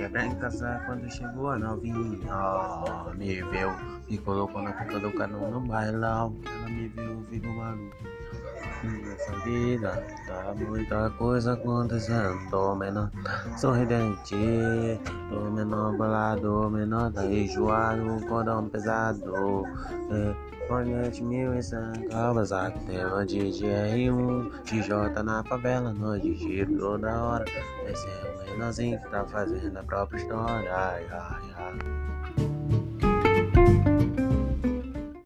quebra em casa quando chegou a novinha. Oh, me viu, me colocou na boca do canão no bailão. Ela me viu, ficou maluco. Nessa vida tá muita coisa acontecendo. Menor sorridente, o menor bolado, menor tá enjoado, cordão pesado. É. Fornet mil e cem Kawasaki tema de GR1 TJ na favela, nós de giro toda hora Esse é o menorzinho que tá fazendo a própria história ai, ai, ai.